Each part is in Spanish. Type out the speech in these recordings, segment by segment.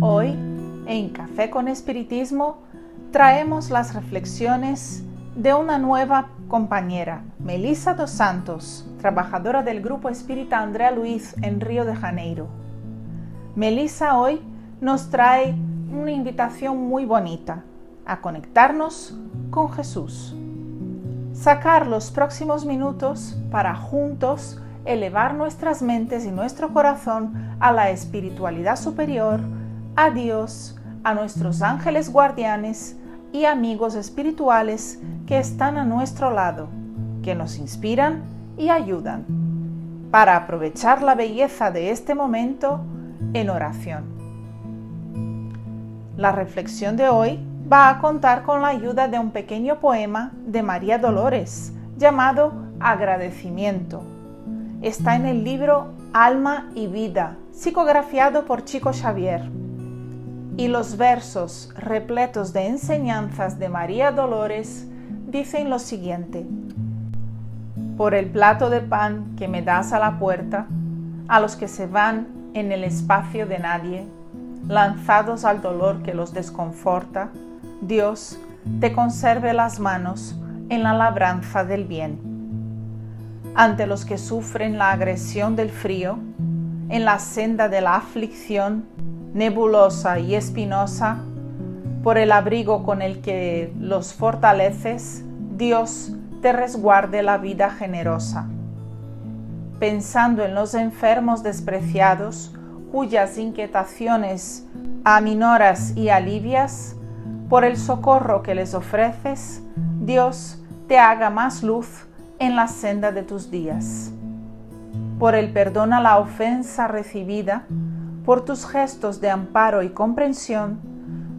Hoy, en Café con Espiritismo, traemos las reflexiones de una nueva compañera, Melissa dos Santos, trabajadora del Grupo Espírita Andrea Luiz en Río de Janeiro. Melissa hoy nos trae una invitación muy bonita a conectarnos con Jesús. Sacar los próximos minutos para juntos elevar nuestras mentes y nuestro corazón a la espiritualidad superior, a Dios, a nuestros ángeles guardianes y amigos espirituales que están a nuestro lado, que nos inspiran y ayudan, para aprovechar la belleza de este momento en oración. La reflexión de hoy va a contar con la ayuda de un pequeño poema de María Dolores llamado Agradecimiento está en el libro Alma y Vida, psicografiado por Chico Xavier. Y los versos repletos de enseñanzas de María Dolores dicen lo siguiente. Por el plato de pan que me das a la puerta, a los que se van en el espacio de nadie, lanzados al dolor que los desconforta, Dios te conserve las manos en la labranza del bien ante los que sufren la agresión del frío, en la senda de la aflicción nebulosa y espinosa, por el abrigo con el que los fortaleces, Dios te resguarde la vida generosa. Pensando en los enfermos despreciados, cuyas inquietaciones aminoras y alivias, por el socorro que les ofreces, Dios te haga más luz en la senda de tus días. Por el perdón a la ofensa recibida, por tus gestos de amparo y comprensión,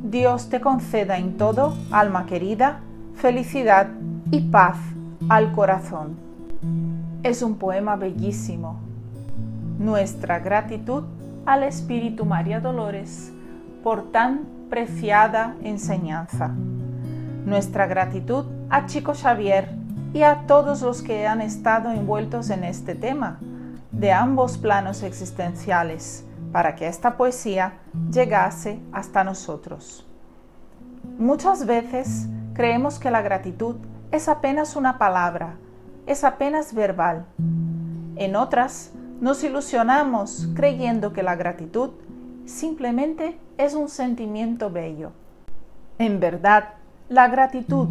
Dios te conceda en todo, alma querida, felicidad y paz al corazón. Es un poema bellísimo. Nuestra gratitud al Espíritu María Dolores por tan preciada enseñanza. Nuestra gratitud a Chico Xavier y a todos los que han estado envueltos en este tema de ambos planos existenciales para que esta poesía llegase hasta nosotros. Muchas veces creemos que la gratitud es apenas una palabra, es apenas verbal. En otras nos ilusionamos creyendo que la gratitud simplemente es un sentimiento bello. En verdad, la gratitud,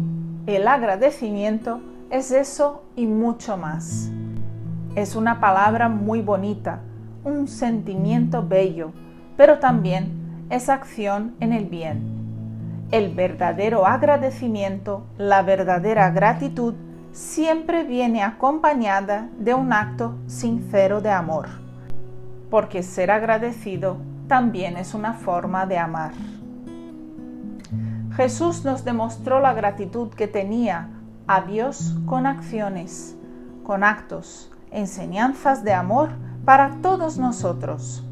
el agradecimiento, es eso y mucho más. Es una palabra muy bonita, un sentimiento bello, pero también es acción en el bien. El verdadero agradecimiento, la verdadera gratitud, siempre viene acompañada de un acto sincero de amor, porque ser agradecido también es una forma de amar. Jesús nos demostró la gratitud que tenía a Dios con acciones, con actos, enseñanzas de amor para todos nosotros.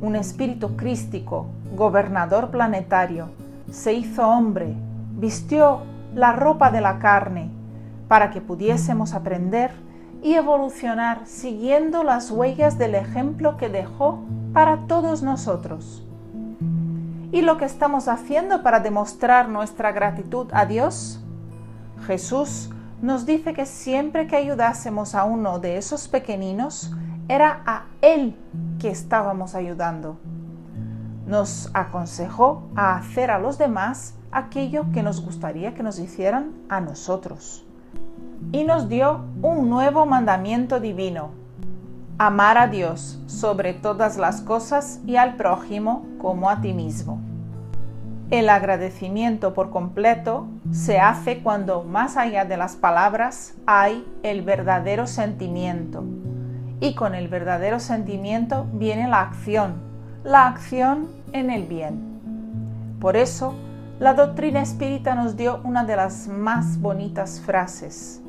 Un espíritu crístico, gobernador planetario, se hizo hombre, vistió la ropa de la carne para que pudiésemos aprender y evolucionar siguiendo las huellas del ejemplo que dejó para todos nosotros. ¿Y lo que estamos haciendo para demostrar nuestra gratitud a Dios? Jesús nos dice que siempre que ayudásemos a uno de esos pequeñinos, era a Él que estábamos ayudando. Nos aconsejó a hacer a los demás aquello que nos gustaría que nos hicieran a nosotros. Y nos dio un nuevo mandamiento divino, amar a Dios sobre todas las cosas y al prójimo como a ti mismo. El agradecimiento por completo se hace cuando más allá de las palabras hay el verdadero sentimiento. Y con el verdadero sentimiento viene la acción, la acción en el bien. Por eso, la doctrina espírita nos dio una de las más bonitas frases.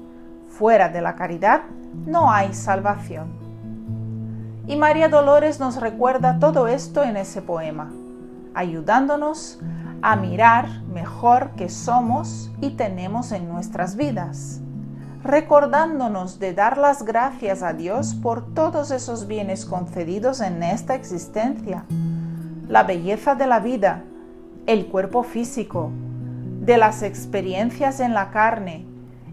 Fuera de la caridad no hay salvación. Y María Dolores nos recuerda todo esto en ese poema, ayudándonos a mirar mejor que somos y tenemos en nuestras vidas, recordándonos de dar las gracias a Dios por todos esos bienes concedidos en esta existencia, la belleza de la vida, el cuerpo físico, de las experiencias en la carne,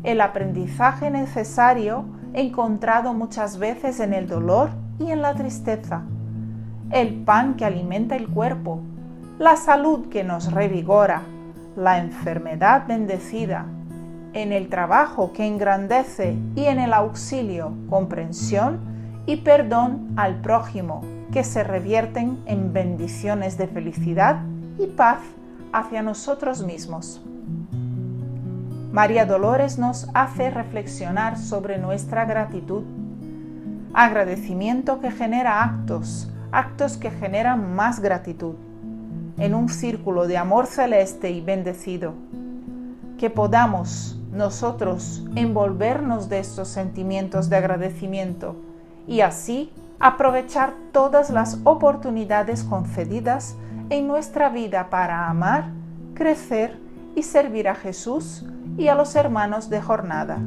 el aprendizaje necesario encontrado muchas veces en el dolor y en la tristeza, el pan que alimenta el cuerpo, la salud que nos revigora, la enfermedad bendecida, en el trabajo que engrandece y en el auxilio, comprensión y perdón al prójimo, que se revierten en bendiciones de felicidad y paz hacia nosotros mismos. María Dolores nos hace reflexionar sobre nuestra gratitud, agradecimiento que genera actos, actos que generan más gratitud en un círculo de amor celeste y bendecido, que podamos nosotros envolvernos de estos sentimientos de agradecimiento y así aprovechar todas las oportunidades concedidas en nuestra vida para amar, crecer y servir a Jesús y a los hermanos de jornada,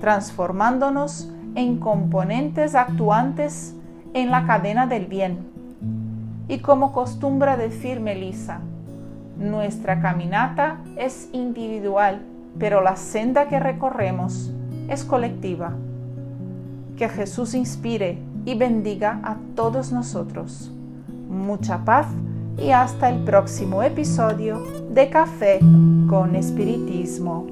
transformándonos en componentes actuantes en la cadena del bien y como costumbra decir Melissa, nuestra caminata es individual, pero la senda que recorremos es colectiva. Que Jesús inspire y bendiga a todos nosotros. Mucha paz y hasta el próximo episodio de Café con Espiritismo.